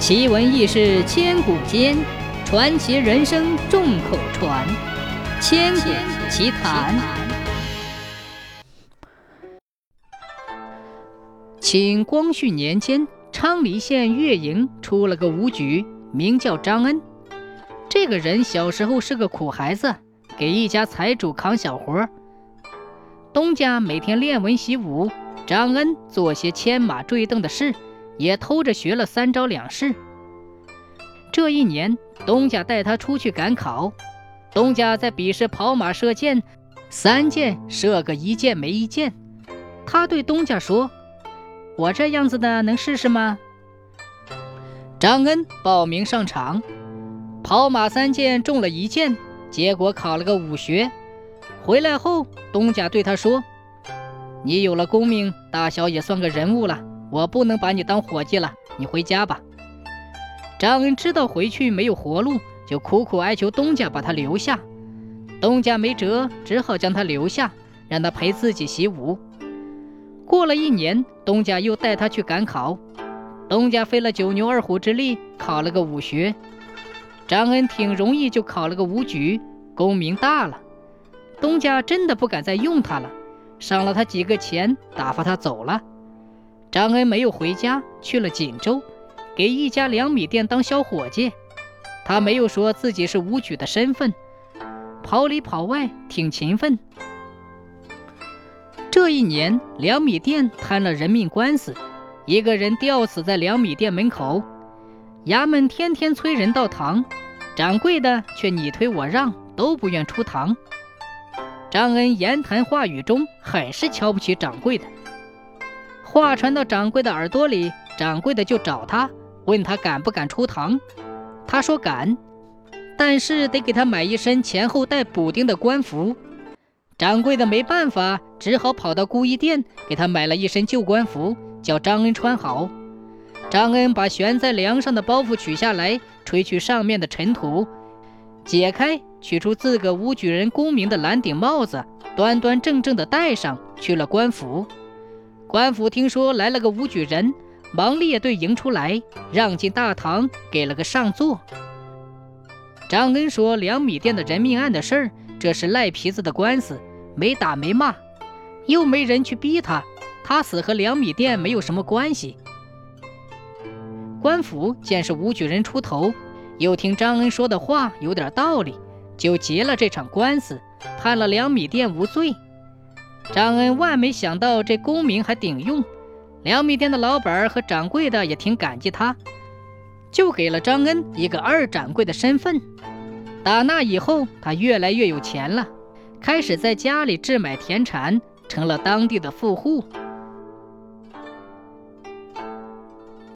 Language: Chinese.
奇闻异事千古间，传奇人生众口传。千古奇谈。清光绪年间，昌黎县月营出了个武举，名叫张恩。这个人小时候是个苦孩子，给一家财主扛小活儿。东家每天练文习武，张恩做些牵马坠镫的事。也偷着学了三招两式。这一年，东家带他出去赶考。东家在比试跑马射箭，三箭射个一箭没一箭。他对东家说：“我这样子的能试试吗？”张恩报名上场，跑马三箭中了一箭，结果考了个武学。回来后，东家对他说：“你有了功名，大小也算个人物了。”我不能把你当伙计了，你回家吧。张恩知道回去没有活路，就苦苦哀求东家把他留下。东家没辙，只好将他留下，让他陪自己习武。过了一年，东家又带他去赶考。东家费了九牛二虎之力，考了个武学。张恩挺容易就考了个武举，功名大了。东家真的不敢再用他了，赏了他几个钱，打发他走了。张恩没有回家，去了锦州，给一家粮米店当小伙计。他没有说自己是武举的身份，跑里跑外，挺勤奋。这一年，粮米店摊了人命官司，一个人吊死在粮米店门口。衙门天天催人到堂，掌柜的却你推我让，都不愿出堂。张恩言谈话语中，很是瞧不起掌柜的。话传到掌柜的耳朵里，掌柜的就找他，问他敢不敢出堂。他说敢，但是得给他买一身前后带补丁的官服。掌柜的没办法，只好跑到孤衣店给他买了一身旧官服，叫张恩穿好。张恩把悬在梁上的包袱取下来，吹去上面的尘土，解开，取出自个武举人功名的蓝顶帽子，端端正正的戴上，去了官府。官府听说来了个武举人，忙列队迎出来，让进大堂，给了个上座。张恩说：“粮米店的人命案的事儿，这是赖皮子的官司，没打没骂，又没人去逼他，他死和粮米店没有什么关系。”官府见是武举人出头，又听张恩说的话有点道理，就结了这场官司，判了粮米店无罪。张恩万没想到这功名还顶用，粮米店的老板和掌柜的也挺感激他，就给了张恩一个二掌柜的身份。打那以后，他越来越有钱了，开始在家里置买田产，成了当地的富户。